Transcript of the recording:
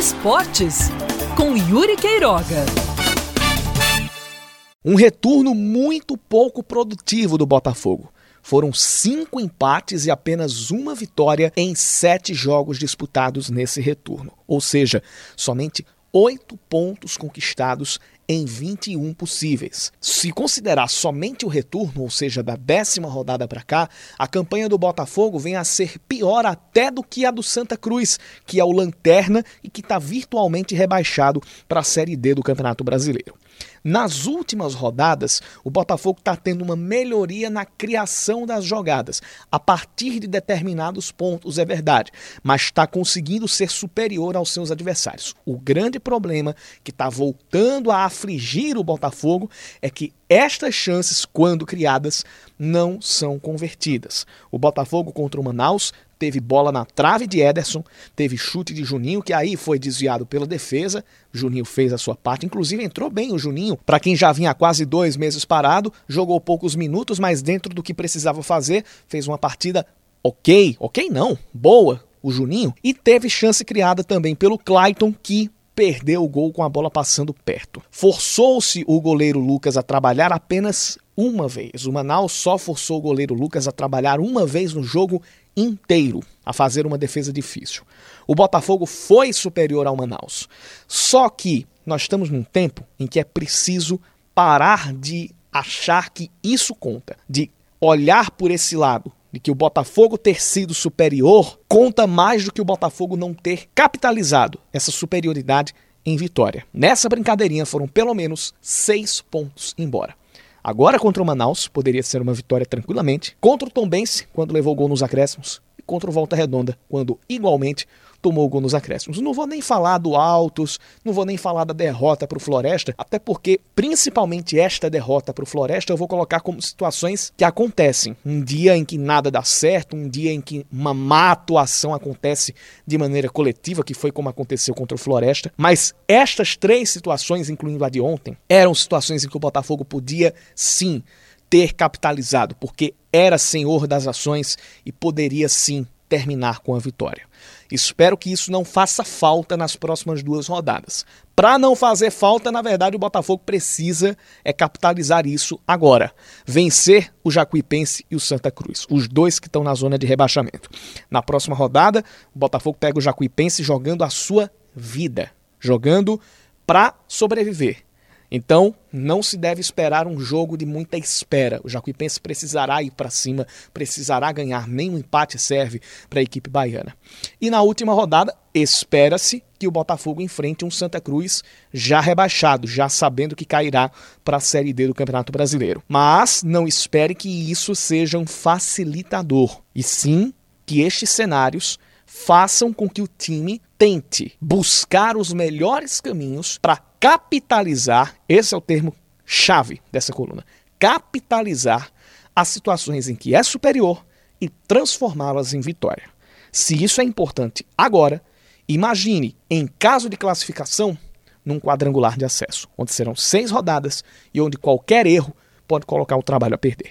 Esportes, com Yuri Queiroga. Um retorno muito pouco produtivo do Botafogo. Foram cinco empates e apenas uma vitória em sete jogos disputados nesse retorno. Ou seja, somente oito pontos conquistados em 21 possíveis. Se considerar somente o retorno, ou seja, da décima rodada para cá, a campanha do Botafogo vem a ser pior até do que a do Santa Cruz, que é o Lanterna e que está virtualmente rebaixado para a Série D do Campeonato Brasileiro. Nas últimas rodadas, o Botafogo está tendo uma melhoria na criação das jogadas, a partir de determinados pontos, é verdade, mas está conseguindo ser superior aos seus adversários. O grande problema que está voltando a afligir o Botafogo é que estas chances, quando criadas, não são convertidas. O Botafogo contra o Manaus teve bola na trave de Ederson, teve chute de Juninho, que aí foi desviado pela defesa. Juninho fez a sua parte, inclusive entrou bem o Juninho. Para quem já vinha há quase dois meses parado, jogou poucos minutos, mas dentro do que precisava fazer, fez uma partida ok, ok não, boa, o Juninho. E teve chance criada também pelo Clayton, que perdeu o gol com a bola passando perto. Forçou-se o goleiro Lucas a trabalhar apenas uma vez. O Manaus só forçou o goleiro Lucas a trabalhar uma vez no jogo inteiro, a fazer uma defesa difícil. O Botafogo foi superior ao Manaus. Só que nós estamos num tempo em que é preciso parar de achar que isso conta, de olhar por esse lado, de que o Botafogo ter sido superior conta mais do que o Botafogo não ter capitalizado essa superioridade em vitória. Nessa brincadeirinha foram pelo menos seis pontos embora. Agora contra o Manaus, poderia ser uma vitória tranquilamente. Contra o Tombense, quando levou o gol nos acréscimos. Contra o Volta Redonda, quando igualmente tomou gol nos acréscimos. Não vou nem falar do Altos, não vou nem falar da derrota para o Floresta, até porque, principalmente esta derrota para o Floresta, eu vou colocar como situações que acontecem. Um dia em que nada dá certo, um dia em que uma má atuação acontece de maneira coletiva, que foi como aconteceu contra o Floresta. Mas estas três situações, incluindo a de ontem, eram situações em que o Botafogo podia sim ter capitalizado, porque era senhor das ações e poderia sim terminar com a vitória. Espero que isso não faça falta nas próximas duas rodadas. Para não fazer falta, na verdade, o Botafogo precisa é capitalizar isso agora. Vencer o Jacuipense e o Santa Cruz, os dois que estão na zona de rebaixamento. Na próxima rodada, o Botafogo pega o Jacuipense jogando a sua vida, jogando para sobreviver então, não se deve esperar um jogo de muita espera. O Jacuipense precisará ir para cima, precisará ganhar. Nem um empate serve para a equipe baiana. E na última rodada, espera-se que o Botafogo enfrente um Santa Cruz já rebaixado, já sabendo que cairá para a Série D do Campeonato Brasileiro. Mas não espere que isso seja um facilitador, e sim que estes cenários façam com que o time tente buscar os melhores caminhos para capitalizar esse é o termo chave dessa coluna capitalizar as situações em que é superior e transformá-las em vitória. Se isso é importante agora, imagine em caso de classificação num quadrangular de acesso, onde serão seis rodadas e onde qualquer erro pode colocar o trabalho a perder.